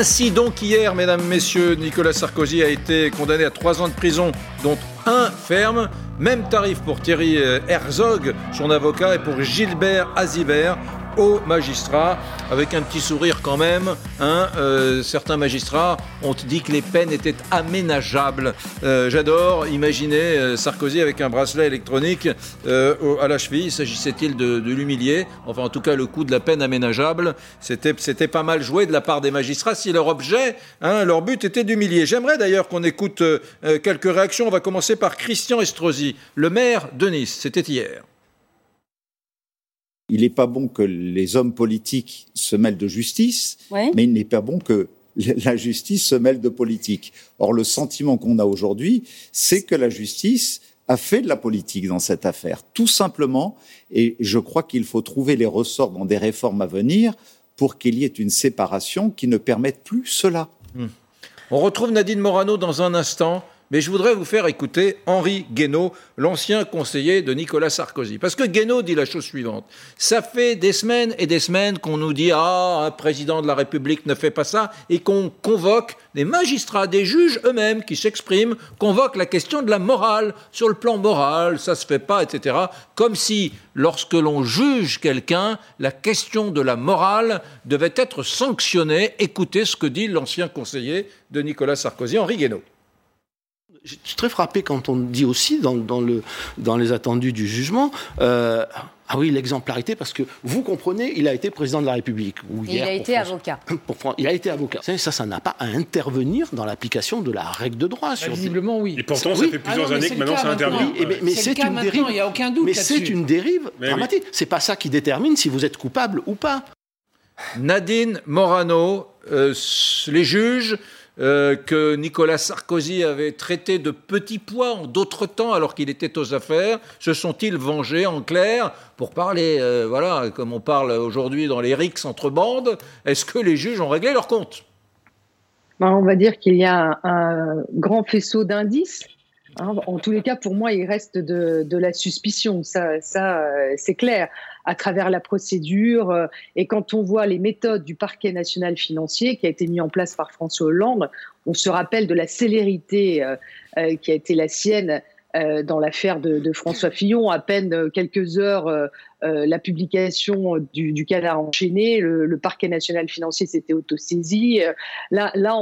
Ainsi donc hier, mesdames, messieurs, Nicolas Sarkozy a été condamné à trois ans de prison, dont un ferme. Même tarif pour Thierry Herzog, son avocat, et pour Gilbert Azibert, aux magistrats, avec un petit sourire quand même. Hein, euh, certains magistrats ont dit que les peines étaient aménageables. Euh, j'adore imaginer euh, Sarkozy avec un bracelet électronique à la cheville. S'agissait-il de, l'humilier? Enfin, en tout cas, le coup de la peine aménageable, c'était pas mal joué de la part des magistrats si leur objet, hein, leur but était d'humilier. J'aimerais d'ailleurs qu'on écoute quelques réactions. On va commencer par Christian Estrosi, le maire de Nice. C'était hier il n'est pas bon que les hommes politiques se mêlent de justice, mais il n'est pas bon que la justice se mêle de politique. Or, le sentiment qu'on a aujourd'hui, c'est que la justice a fait de la politique dans cette affaire, tout simplement, et je crois qu'il faut trouver les ressorts dans des réformes à venir pour qu'il y ait une séparation qui ne permette plus cela. Hmm. On retrouve Nadine Morano dans un instant. Mais je voudrais vous faire écouter Henri Guénaud, l'ancien conseiller de Nicolas Sarkozy. Parce que Guénaud dit la chose suivante. Ça fait des semaines et des semaines qu'on nous dit Ah, un président de la République ne fait pas ça, et qu'on convoque des magistrats, des juges eux-mêmes qui s'expriment, convoquent la question de la morale. Sur le plan moral, ça se fait pas, etc. Comme si, lorsque l'on juge quelqu'un, la question de la morale devait être sanctionnée. Écoutez ce que dit l'ancien conseiller de Nicolas Sarkozy, Henri Guénaud. Je suis très frappé quand on dit aussi dans, le, dans les attendus du jugement, euh, ah oui, l'exemplarité, parce que vous comprenez, il a été président de la République. il a été avocat. il a été avocat. Ça, ça n'a pas à intervenir dans l'application de la règle de droit. Sur Visiblement, oui. Et pourtant, ça fait plusieurs ah années que maintenant ça intervient. mais c'est une dérive. Il n'y a aucun doute. Mais c'est une dérive dramatique. C'est pas ça qui détermine si vous êtes coupable ou pas. Nadine Morano, euh, les juges euh, que Nicolas Sarkozy avait traité de petit pois en d'autres temps alors qu'il était aux affaires Se sont-ils vengés en clair pour parler, euh, voilà, comme on parle aujourd'hui dans les rixes entre bandes? Est-ce que les juges ont réglé leur compte? Ben, On va dire qu'il y a un, grand faisceau d'indices. Hein. en tous les cas, pour moi, il reste de, la suspicion. Ça, ça euh, c'est clair à travers la procédure. Euh, et quand on voit les méthodes du parquet national financier qui a été mis en place par François Hollande, on se rappelle de la célérité euh, euh, qui a été la sienne dans l'affaire de, François Fillon. À peine quelques heures, la publication du, du canard enchaîné, le, parquet national financier s'était autosaisi. là, là,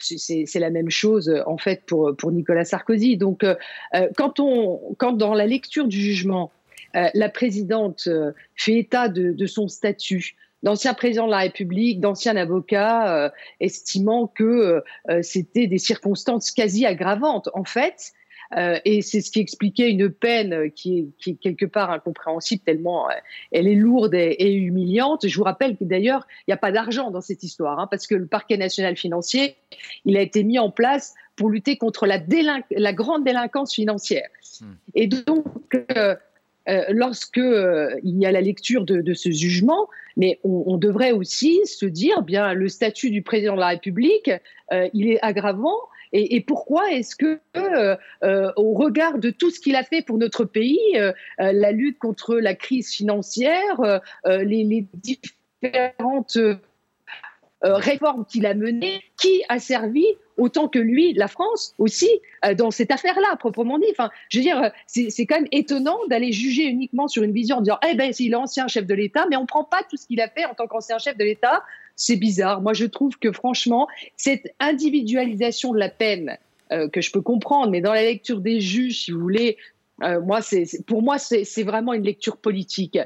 c'est la même chose en fait pour, pour Nicolas Sarkozy. Donc, quand, on, quand dans la lecture du jugement, euh, la présidente euh, fait état de, son statut d'ancien président de la République, d'ancien avocat, euh, estimant que c'était des circonstances quasi aggravantes. En fait, et c'est ce qui expliquait une peine qui est, quelque part incompréhensible tellement elle est lourde et, humiliante. Je vous rappelle que d'ailleurs, il n'y a pas d'argent dans cette histoire, hein, parce que le parquet national financier, il a été mis en place pour lutter contre la, la grande délinquance financière. Hmm. Et donc, euh, euh, il y a la lecture de, ce jugement, mais on, devrait aussi se dire bien le statut du président de la République, euh, il est aggravant. Et, pourquoi est-ce que, au regard de tout ce qu'il a fait pour notre pays, la lutte contre la crise financière, les différentes euh, réforme qu'il a menée, qui a servi autant que lui, la France aussi, euh, dans cette affaire-là, proprement dit. Enfin, je veux dire, c'est quand même étonnant d'aller juger uniquement sur une vision en disant, eh ben, il est ancien chef de l'État, mais on ne prend pas tout ce qu'il a fait en tant qu'ancien chef de l'État. C'est bizarre. Moi, je trouve que franchement, cette individualisation de la peine euh, que je peux comprendre, mais dans la lecture des juges, si vous voulez, moi, c'est pour moi, c'est vraiment une lecture politique.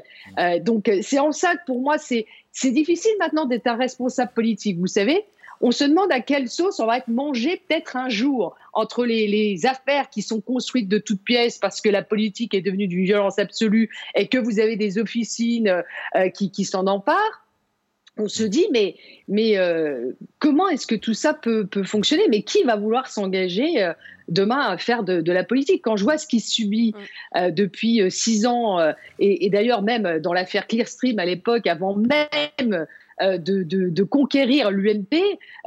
donc, c'est en ça que pour moi, c'est c'est difficile maintenant d'être un responsable politique, vous savez. On se demande à quelle sauce on va être mangé peut-être un jour entre les, affaires qui sont construites de toutes pièces parce que la politique est devenue d'une violence absolue et que vous avez des officines euh, qui, s'en emparent on se dit, mais, mais euh, comment est-ce que tout ça peut, fonctionner? Mais qui va vouloir s'engager euh, demain à faire de, la politique? Quand je vois ce qu'il subit euh, depuis six ans, et, d'ailleurs même dans l'affaire Clearstream à l'époque, avant même euh, de, conquérir l'UMP,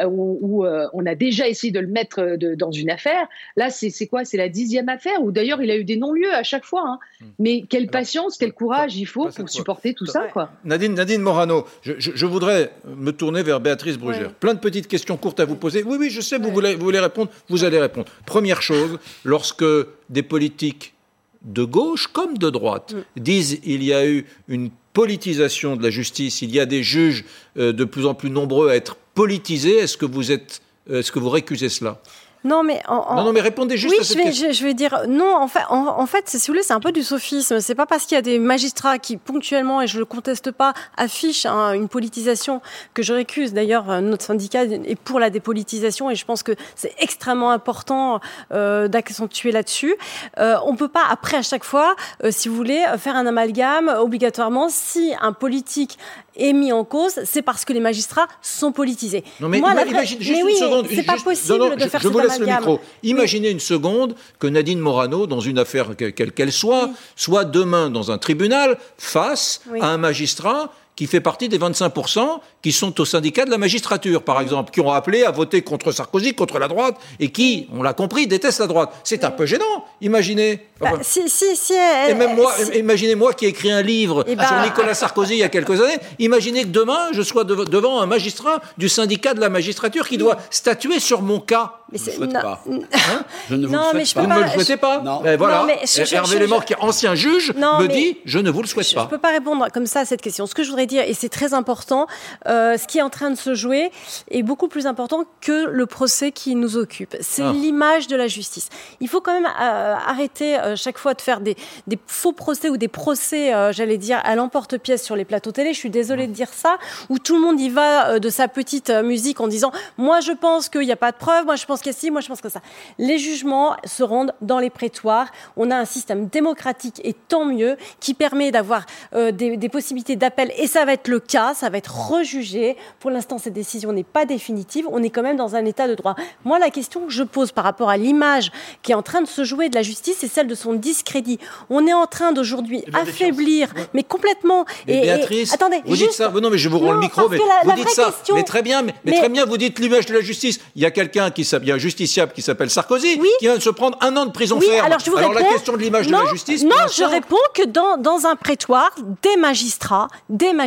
euh, où, on a déjà essayé de le mettre dans une affaire. Là, c'est quoi? C'est la dixième affaire, où d'ailleurs il a eu des non-lieux à chaque fois. Hein. Hmm. Mais quelle patience, quel courage il faut pour supporter tout ça. Quoi. Nadine, Nadine Morano, je, voudrais me tourner vers Béatrice Brugère. Plein de petites questions courtes à vous poser. Oui, oui, je sais, vous, voulez, vous voulez répondre, vous allez répondre. Première chose, lorsque des politiques de gauche comme de droite mm. disent il y a eu une politisation de la justice, il y a des juges euh, de plus en plus nombreux à être politisés. Est-ce que vous êtes, euh, est-ce que vous récusez cela? Non, mais non, non, mais répondez juste oui, à cette je vais, question. Je, je, vais dire non. En fait, en, fait, si vous voulez, c'est un peu du sophisme. C'est pas parce qu'il y a des magistrats qui ponctuellement, et je le conteste pas, affichent hein, une politisation que je récuse. D'ailleurs, euh, notre syndicat est pour la dépolitisation et je pense que c'est extrêmement important euh, d'accentuer là-dessus. Euh, on peut pas après à chaque fois, euh, si vous voulez, faire un amalgame obligatoirement si un politique est mis en cause, c'est parce que les magistrats sont politisés. Non mais Moi, imagine juste une seconde. C'est pas possible de faire je, je vous laisse le micro. Imaginez une seconde que Nadine Morano, dans une affaire quelle qu'elle soit, soit demain dans un tribunal face à un magistrat qui fait partie des 25% qui sont au syndicat de la magistrature, par exemple, qui ont appelé à voter contre Sarkozy, contre la droite, et qui, on l'a compris, détestent la droite. C'est un peu gênant, imaginez. Bah, si, si, si et même moi, imaginez moi qui ai écrit un livre eh sur ben, Nicolas Sarkozy il y a quelques années, imaginez que demain, je sois devant un magistrat du syndicat de la magistrature qui doit statuer sur mon cas. Mais je ne pas. Hein je ne vous non, le souhaite pas. Vous ne me le souhaitez pas Non. Ben voilà. Non, Hervé Lémort, qui est ancien juge, me dit je ne vous le souhaite pas. Je ne peux pas répondre comme ça à cette question. Ce que je voudrais dire, et c'est très important, euh, ce qui est en train de se jouer est beaucoup plus important que le procès qui nous occupe. C'est ah. l'image de la justice. Il faut quand même euh, arrêter euh, chaque fois de faire des, des, faux procès ou des procès, j'allais dire, à l'emporte-pièce sur les plateaux télé. Je suis désolée de dire ça, où tout le monde y va de sa petite musique en disant moi je pense qu'il n'y a pas de preuves, moi je pense qu'il y a ci, moi je pense que ça. Les jugements se rendent dans les prétoires. On a un système démocratique et tant mieux qui permet d'avoir des, des possibilités d'appel et ça va être le cas, ça va être rejugé. Pour l'instant, cette décision n'est pas définitive. On est quand même dans un état de droit. Moi, la question que je pose par rapport à l'image qui est en train de se jouer de la justice, c'est celle de son discrédit. On est en train d'aujourd'hui affaiblir, mais complètement. et, Béatrice, attendez, vous dites ça. Non, mais je vous rends le micro. Mais vous dites ça. Mais très bien. Mais, très bien. Vous dites l'image de la justice. Il y a quelqu'un qui s'appelle, un justiciable qui s'appelle Sarkozy, qui vient de se prendre un an de prison ferme. Alors, je vous alors la question de l'image de la justice. Non, je réponds que dans, dans un prétoire, des magistrats, des magistrats,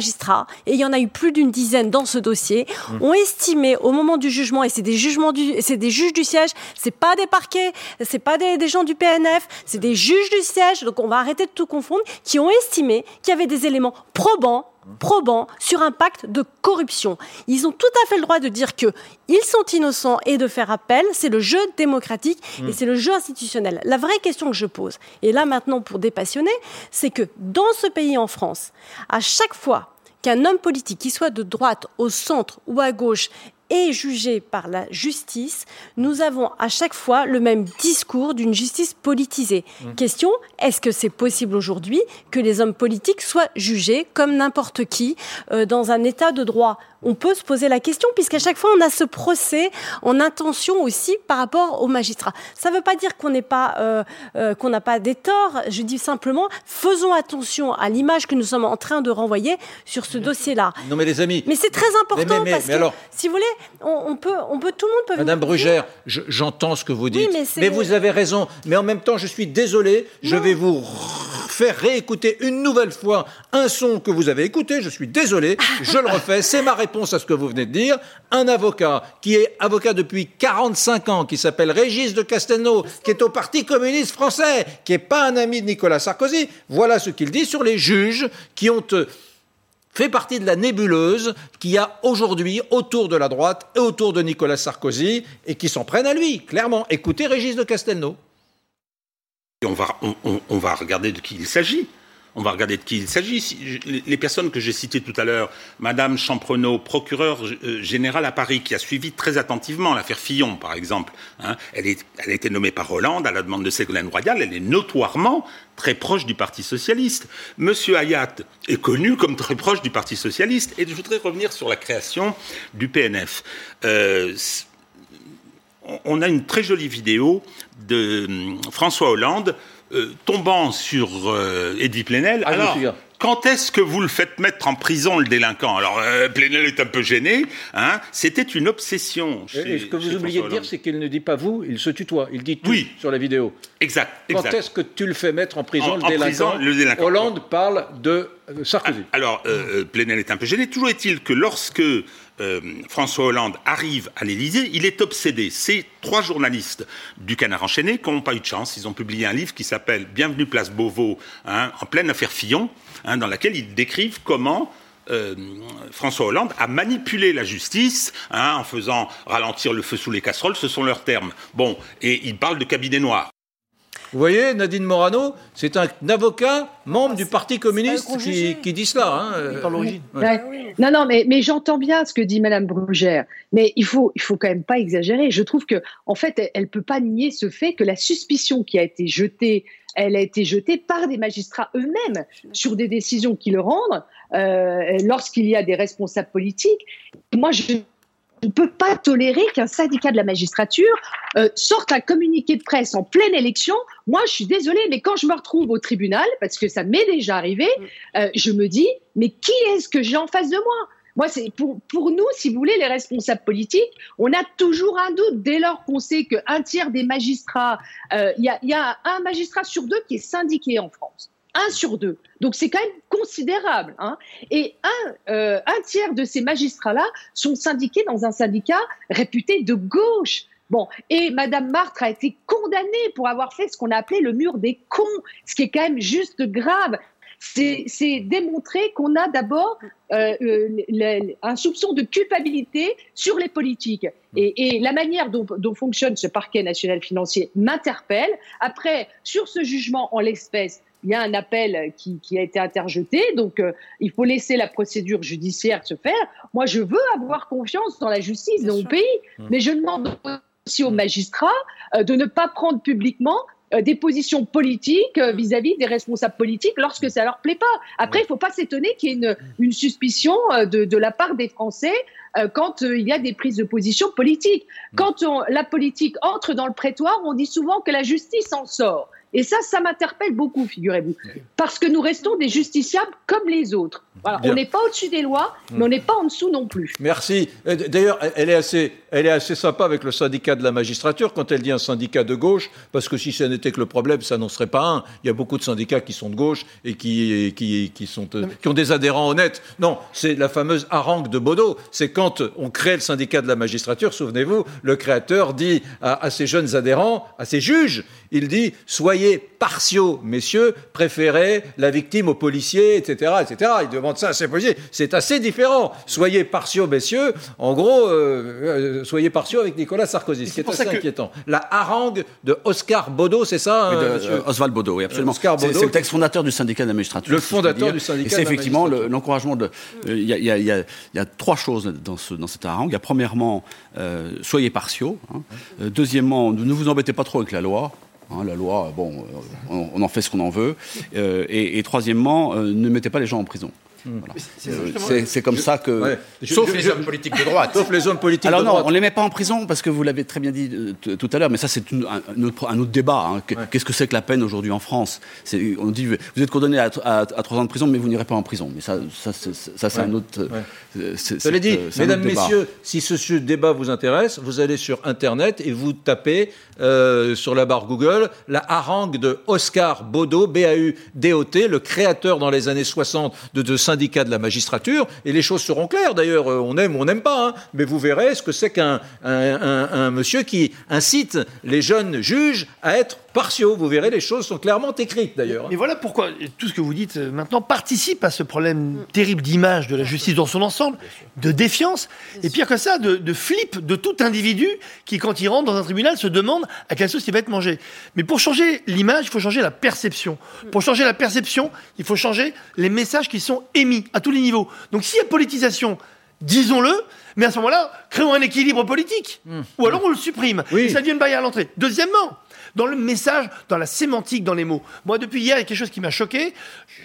et il y en a eu plus d'une dizaine dans ce dossier, mmh. ont estimé au moment du jugement, et c'est des jugements du, c'est des juges du siège, c'est pas des parquets, c'est pas des, des, gens du PNF, c'est des juges du siège, donc on va arrêter de tout confondre, qui ont estimé qu'il y avait des éléments probants probants sur un pacte de corruption. Ils ont tout à fait le droit de dire que ils sont innocents et de faire appel. C'est le jeu démocratique et mmh. c'est le jeu institutionnel. La vraie question que je pose, et là maintenant pour dépassionner, c'est que dans ce pays en France, à chaque fois qu'un homme politique, qui soit de droite, au centre ou à gauche, est jugé par la justice, nous avons à chaque fois le même discours d'une justice politisée. Mmh. Question, est-ce que c'est possible aujourd'hui que les hommes politiques soient jugés comme n'importe qui euh, dans un état de droit on peut se poser la question, puisqu'à chaque fois, on a ce procès en intention aussi par rapport aux magistrats. Ça ne veut pas dire qu'on n'est pas, euh, euh, qu'on n'a pas des torts. Je dis simplement, faisons attention à l'image que nous sommes en train de renvoyer sur ce dossier-là. Non, mais les amis. Mais c'est très important parce que, si vous voulez, on, peut, on peut, tout le monde peut. Madame Brugère, j'entends ce que vous dites, mais, vous avez raison. Mais en même temps, je suis désolé. Je vais vous faire réécouter une nouvelle fois un son que vous avez écouté. Je suis désolé. Je le refais. C'est ma réponse à ce que vous venez de dire, un avocat qui est avocat depuis 45 ans, qui s'appelle Régis de Castelnau, qui est au Parti communiste français, qui n'est pas un ami de Nicolas Sarkozy, voilà ce qu'il dit sur les juges qui ont euh, fait partie de la nébuleuse qu'il y a aujourd'hui autour de la droite et autour de Nicolas Sarkozy et qui s'en prennent à lui, clairement. Écoutez Régis de Castelnau. On va, on va regarder de qui il s'agit. On va regarder de qui il s'agit. Les personnes que j'ai citées tout à l'heure, Madame Champrenault, procureure euh, générale à Paris, qui a suivi très attentivement l'affaire Fillon, par exemple. Hein, elle, a été nommée par Hollande à la demande de Ségolène Royal. Elle est notoirement très proche du Parti socialiste. Monsieur Hayat est connu comme très proche du Parti socialiste. Et je voudrais revenir sur la création du PNF. Euh, on a une très jolie vidéo de hum, François Hollande euh, tombant sur euh, Edwy Plenel. Ah, alors, quand est-ce que vous le faites mettre en prison, le délinquant? Alors, euh, Plenel est un peu gêné. Hein C'était une obsession. et ce que vous oubliez de dire, c'est qu'il ne dit pas vous, il se tutoie. Il dit oui. sur la vidéo. Exact. Quand est-ce que tu le fais mettre en prison, le, délinquant? le, délinquant Hollande parle de euh, Sarkozy. Ah, alors, euh, euh, Plenel est un peu gêné. Toujours est-il que lorsque François Hollande arrive à l'Élysée, il est obsédé. Ces trois journalistes du Canard enchaîné qui n'ont pas eu de chance. Ils ont publié un livre qui s'appelle Bienvenue place Beauvau, hein, en pleine affaire Fillon, hein, dans laquelle ils décrivent comment François Hollande a manipulé la justice hein, en faisant ralentir le feu sous les casseroles, ce sont leurs termes. Bon, et il parle de cabinet noir. Vous voyez, Nadine Morano, c'est un avocat membre du Parti communiste qui, dit cela. Hein, euh, non, non, mais, mais j'entends bien ce que dit Madame Brugère, mais il faut, il faut quand même pas exagérer. Je trouve que, en fait, elle, ne peut pas nier ce fait que la suspicion qui a été jetée, elle a été jetée par des magistrats eux-mêmes sur des décisions qui le rendent euh, lorsqu'il y a des responsables politiques. Moi, je ne peut pas tolérer qu'un syndicat de la magistrature euh, sorte un communiqué de presse en pleine élection. Moi, je suis désolée, mais quand je me retrouve au tribunal, parce que ça m'est déjà arrivé, euh, je me dis, mais qui est-ce que j'ai en face de moi? Moi, c'est pour, pour nous, si vous voulez, les responsables politiques, on a toujours un doute dès lors qu'on sait qu'un tiers des magistrats, euh, il y, a, y a un magistrat sur deux qui est syndiqué en France un sur deux. Donc c'est quand même considérable. Hein. Et un, euh, un tiers de ces magistrats-là sont syndiqués dans un syndicat réputé de gauche. Bon, et Madame Martre a été condamnée pour avoir fait ce qu'on a appelé le mur des cons, ce qui est quand même juste grave. C'est démontrer qu'on a d'abord euh, euh, un soupçon de culpabilité sur les politiques. Et, et la manière dont, dont, fonctionne ce parquet national financier m'interpelle. Après, sur ce jugement en l'espèce, il y a un appel qui, a été interjeté, donc euh, il faut laisser la procédure judiciaire se faire. Moi, je veux avoir confiance dans la justice de mon pays, mmh. mais je demande aussi aux magistrats euh, de ne pas prendre publiquement euh, des positions politiques vis-à-vis des responsables politiques lorsque ça leur plaît pas. Après, il ne faut pas s'étonner qu'il y ait une, une suspicion de, de, la part des Français quand il y a des prises de position politiques. Mmh. Quand on, la politique entre dans le prétoire, on dit souvent que la justice en sort. Et ça, ça m'interpelle beaucoup, figurez-vous. Parce que nous restons des justiciables comme les autres. On n'est pas au-dessus des lois, mais on n'est pas en dessous non plus. Merci. D'ailleurs, elle, est assez, elle est assez sympa avec le syndicat de la magistrature quand elle dit un syndicat de gauche, parce que si ce n'était que le problème, ça n'en serait pas un. Il y a beaucoup de syndicats qui sont de gauche et qui, qui, qui, sont, qui ont des adhérents honnêtes. Non, c'est la fameuse harangue de Baudot. C'est quand on crée le syndicat de la magistrature, souvenez-vous, le créateur dit à, à ses jeunes adhérents, à ses juges, il dit soyez partiaux, messieurs, préférez la victime aux policiers, etc., etc. Il demande ça à ses policiers. C'est assez différent. Soyez partiaux, messieurs. En gros, euh, euh, soyez partiaux avec Nicolas Sarkozy, ce qui est assez inquiétant. La harangue de Oscar Baudot, c'est ça, oui, euh, Oswald Baudot, oui, absolument. C'est le texte fondateur du syndicat de la magistrature. Le fondateur du syndicat. Et c'est effectivement l'encouragement de. Il y, a trois choses dans, ce, dans cette harangue. Il y a premièrement, soyez partiaux. Hein. Deuxièmement, ne vous embêtez pas trop avec la loi. Hein, la loi, bon, euh, on, en fait ce qu'on en veut. Euh, et, troisièmement, euh, ne mettez pas les gens en prison. C'est comme ça que. sauf les hommes politiques de droite. Sauf les hommes politiques Alors non, on ne les met pas en prison parce que vous l'avez très bien dit euh, tout à l'heure, mais ça c'est un, autre, un, autre, débat. Hein. Qu'est-ce que c'est que la peine aujourd'hui en France? On dit vous êtes condamné à, trois ans de prison, mais vous n'irez pas en prison. Mais ça, ça, c'est un autre. Cela dit, euh, mesdames, messieurs, si ce débat vous intéresse, vous allez sur Internet et vous tapez euh, sur la barre Google la harangue de Oscar Baudot, B-A-U-D-O-T, le créateur dans les années 60 de, de syndicat de la magistrature, et les choses seront claires d'ailleurs, euh, on aime ou on n'aime pas, hein. mais vous verrez ce que c'est qu'un un, monsieur qui incite les jeunes juges à être partiaux. Vous verrez, les choses sont clairement écrites d'ailleurs. Et voilà pourquoi tout ce que vous dites euh, maintenant participe à ce problème terrible d'image de la justice dans son ensemble, de défiance, et pire que ça, de, de, flip de tout individu qui, quand il rentre dans un tribunal, se demande à quelle sauce il va être mangé. Mais pour changer l'image, il faut changer la perception. Pour changer la perception, il faut changer les messages qui sont émis à tous les niveaux. Donc s'il y a politisation, disons-le, mais à ce moment-là, créons un équilibre politique. Mmh. Ou alors on le supprime. Et ça devient une barrière à l'entrée. Deuxièmement, dans le message, dans la sémantique, dans les mots. Moi, depuis hier, il y a quelque chose qui m'a choqué.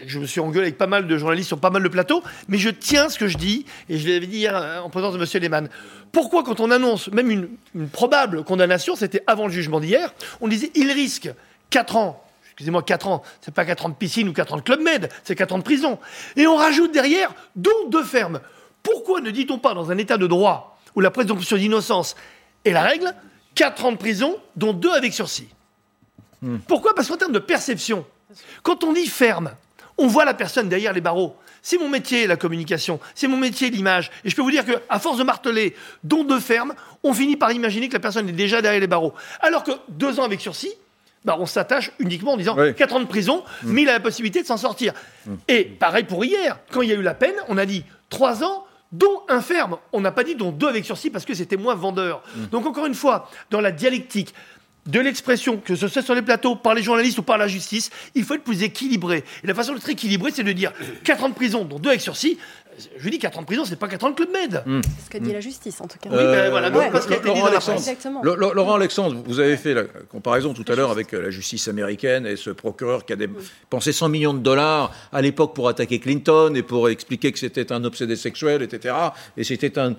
Je me suis engueulé avec pas mal de journalistes sur pas mal de plateaux, mais je tiens ce que je dis, et je l'avais dit hier euh, en présence de M. Lehmann. Pourquoi, quand on annonce même une, probable condamnation, c'était avant le jugement d'hier, on disait il risque 4 ans, excusez-moi, 4 ans, c'est pas 4 ans de piscine ou 4 ans de Club Med, c'est 4 ans de prison. Et on rajoute derrière, dont deux fermes. Pourquoi ne dit-on pas, dans un état de droit où la présomption d'innocence est la règle, 4 ans de prison, dont 2 avec sursis? Hmm. Pourquoi Parce qu'en termes de perception, quand on dit ferme, on voit la personne derrière les barreaux. C'est mon métier, la communication. C'est mon métier, l'image. Et je peux vous dire qu'à force de marteler, dont deux fermes, on finit par imaginer que la personne est déjà derrière les barreaux. Alors que deux ans avec sursis, bah, on s'attache uniquement en disant quatre ans de prison, mm. mais il a la possibilité de s'en sortir. Mm. Et pareil pour hier, quand il y a eu la peine, on a dit trois ans, dont un ferme. On n'a pas dit dont deux avec sursis parce que c'était moins vendeur. Donc encore une fois, dans la dialectique, de l'expression, que ce soit sur les plateaux, par les journalistes ou par la justice, il faut être plus équilibré. Et la façon d'être équilibré, c'est de dire 4 ans de prison, dont 2 avec sursis. Je dis 4 ans de prison, c'est pas 4 ans de Club Med. Hmm. C'est ce que dit la justice, en tout cas. Oui, ben voilà, parce Laurent, Alexandre, Laurent Alexandre, vous avez fait la comparaison tout à l'heure avec euh, la justice américaine et ce procureur qui a dépensé 100 millions de dollars à l'époque pour attaquer Clinton et pour expliquer que c'était un obsédé sexuel, etc. Et c'était un,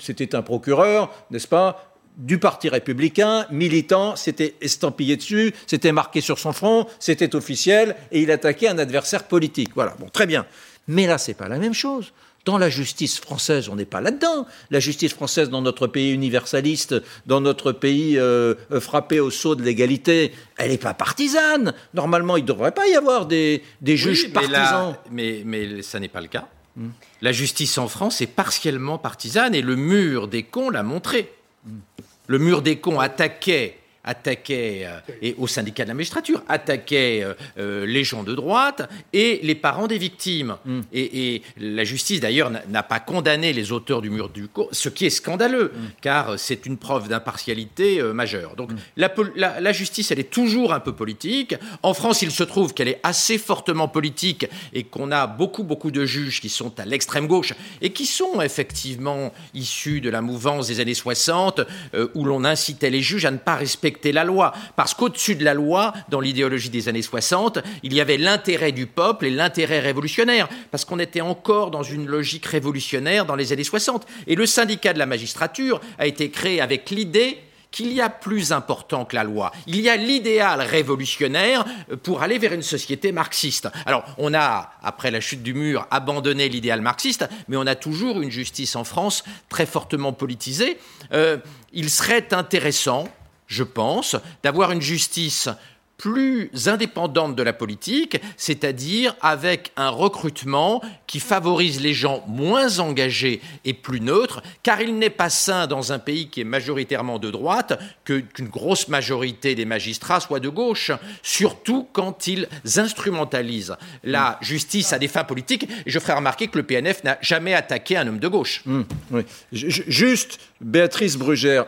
c'était un procureur, n'est-ce pas du Parti républicain, militant, c'était estampillé dessus, c'était marqué sur son front, c'était officiel, et il attaquait un adversaire politique. Voilà, bon, très bien. Mais là, c'est pas la même chose. Dans la justice française, on n'est pas là-dedans. La justice française, dans notre pays universaliste, dans notre pays euh, frappé au sceau de l'égalité, elle n'est pas partisane. Normalement, il ne devrait pas y avoir des, juges partisans. mais, mais ça n'est pas le cas. La justice en France est partiellement partisane et le mur des cons l'a montré. Le mur des cons attaquait attaquait, euh, et au syndicat de la magistrature, attaquait euh, euh, les gens de droite et les parents des victimes. Mm. Et, la justice, d'ailleurs, n'a pas condamné les auteurs du mur du co, ce qui est scandaleux, mm. car c'est une preuve d'impartialité majeure. Donc mm. la, la, justice, elle est toujours un peu politique. En France, il se trouve qu'elle est assez fortement politique et qu'on a beaucoup, beaucoup de juges qui sont à l'extrême gauche et qui sont effectivement issus de la mouvance des années 60, où l'on incitait les juges à ne pas respecter la loi. Parce qu'au-dessus de la loi, dans l'idéologie des années 60, il y avait l'intérêt du peuple et l'intérêt révolutionnaire. Parce qu'on était encore dans une logique révolutionnaire dans les années 60. Et le syndicat de la magistrature a été créé avec l'idée qu'il y a plus important que la loi. Il y a l'idéal révolutionnaire pour aller vers une société marxiste. Alors, on a, après la chute du mur, abandonné l'idéal marxiste, mais on a toujours une justice en France très fortement politisée. Euh, il serait intéressant je pense, d'avoir une justice plus indépendante de la politique, c'est-à-dire avec un recrutement qui favorise les gens moins engagés et plus neutres, car il n'est pas sain dans un pays qui est majoritairement de droite qu'une grosse majorité des magistrats soit de gauche, surtout quand ils instrumentalisent la justice à des fins politiques. Et je ferai remarquer que le PNF n'a jamais attaqué un homme de gauche. Mmh, juste, Béatrice Brugère,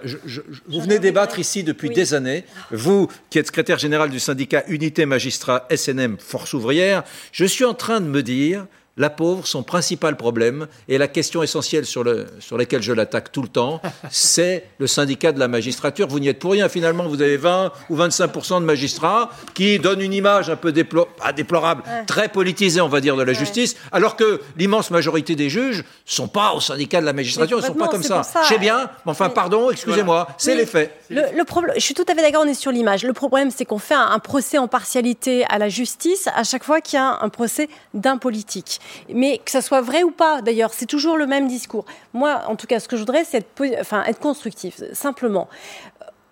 vous venez débattre ici depuis des années, vous qui êtes secrétaire général du syndicat Unité Magistrat SNM Force Ouvrière, je suis en train de me dire la pauvre, son principal problème, et la question essentielle sur, le, sur laquelle je l'attaque tout le temps, c'est le syndicat de la magistrature. Vous n'y êtes pour rien, finalement, vous avez 20 ou 25% de magistrats qui donnent une image un peu déplorable, très politisée, on va dire, de la justice, alors que l'immense majorité des juges ne sont pas au syndicat de la magistrature, ils ne sont pas comme ça. Je sais bien, mais enfin, pardon, excusez-moi, c'est les faits. Le, problème, je suis tout à fait d'accord, on est sur l'image. Le problème, c'est qu'on fait un, procès en partialité à la justice à chaque fois qu'il y a un procès d'un politique. Mais que ça soit vrai ou pas, d'ailleurs, c'est toujours le même discours. Moi, en tout cas, ce que je voudrais, c'est être, enfin, être constructif, simplement.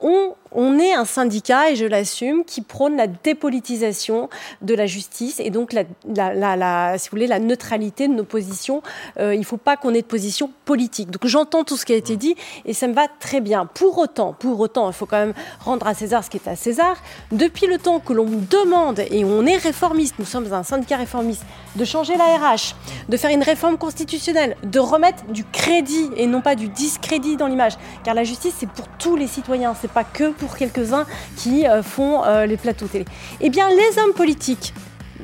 On, on est un syndicat, et je l'assume, qui prône la dépolitisation de la justice et donc, la, la, si vous voulez, la neutralité de nos positions. Euh, il ne faut pas qu'on ait de position politique. Donc j'entends tout ce qui a été dit et ça me va très bien. Pour autant, pour autant, il faut quand même rendre à César ce qui est à César. Depuis le temps que l'on demande, et on est réformiste, nous sommes un syndicat réformiste, de changer la RH, de faire une réforme constitutionnelle, de remettre du crédit et non pas du discrédit dans l'image. Car la justice, c'est pour tous les citoyens, c'est pas que pour quelques-uns qui euh, font euh, les plateaux télé. Eh bien, les hommes politiques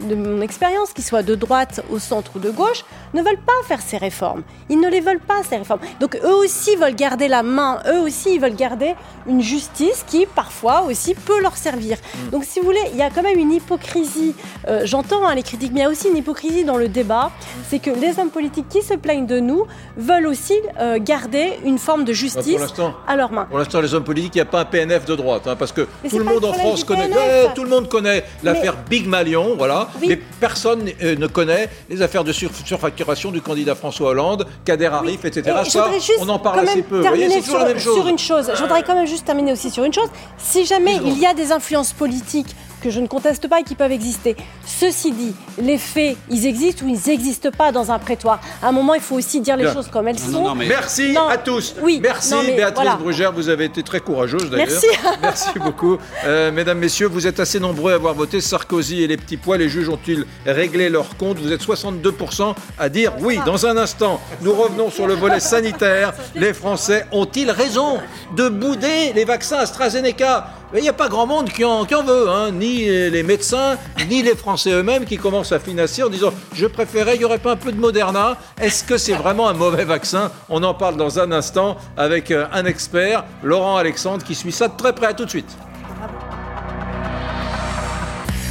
de mon expérience, qu'ils soient de droite, au centre ou de gauche, ne veulent pas faire ces réformes. Ils ne les veulent pas, ces réformes. Donc eux aussi veulent garder la main, eux aussi ils veulent garder une justice qui parfois aussi peut leur servir. Mm. Donc si vous voulez, il y a quand même une hypocrisie. Euh, j'entends hein, les critiques, mais il y a aussi une hypocrisie dans le débat. C'est que les hommes politiques qui se plaignent de nous veulent aussi euh, garder une forme de justice à leur main. Pour l'instant, les hommes politiques, il n'y a pas un PNF de droite, hein, parce que tout le monde en France connaît, tout le monde connaît l'affaire Big Malion, voilà, mais personne euh, ne connaît les affaires de surfacturation du candidat François Hollande, Kader Arif, etc. Ça, on en parle assez peu. C'est toujours la même chose. Sur une chose, je voudrais quand même juste terminer aussi sur une chose. Si jamais il y a des influences politiques que je ne conteste pas et qui peuvent exister. Ceci dit, les faits, ils existent ou ils n'existent pas dans un prétoire. À un moment, il faut aussi dire les choses comme elles sont. Merci à tous. Oui, Merci Béatrice Brugère, vous avez été très courageuse d'ailleurs. Merci. Merci beaucoup. Euh, mesdames, Messieurs, vous êtes assez nombreux à avoir voté Sarkozy et les petits pois. Les juges ont-ils réglé leur compte? Vous êtes 62% à dire oui. Dans un instant, nous revenons sur le volet sanitaire. Les Français ont-ils raison de bouder les vaccins AstraZeneca? Il n'y a pas grand monde qui en, veut, hein. ni les médecins, ni les Français eux-mêmes qui commencent à financer en disant je préférais, il n'y aurait pas un peu de Moderna. Est-ce que c'est vraiment un mauvais vaccin? On en parle dans un instant avec euh, un expert, Laurent Alexandre, qui suit ça de très près. À tout de suite.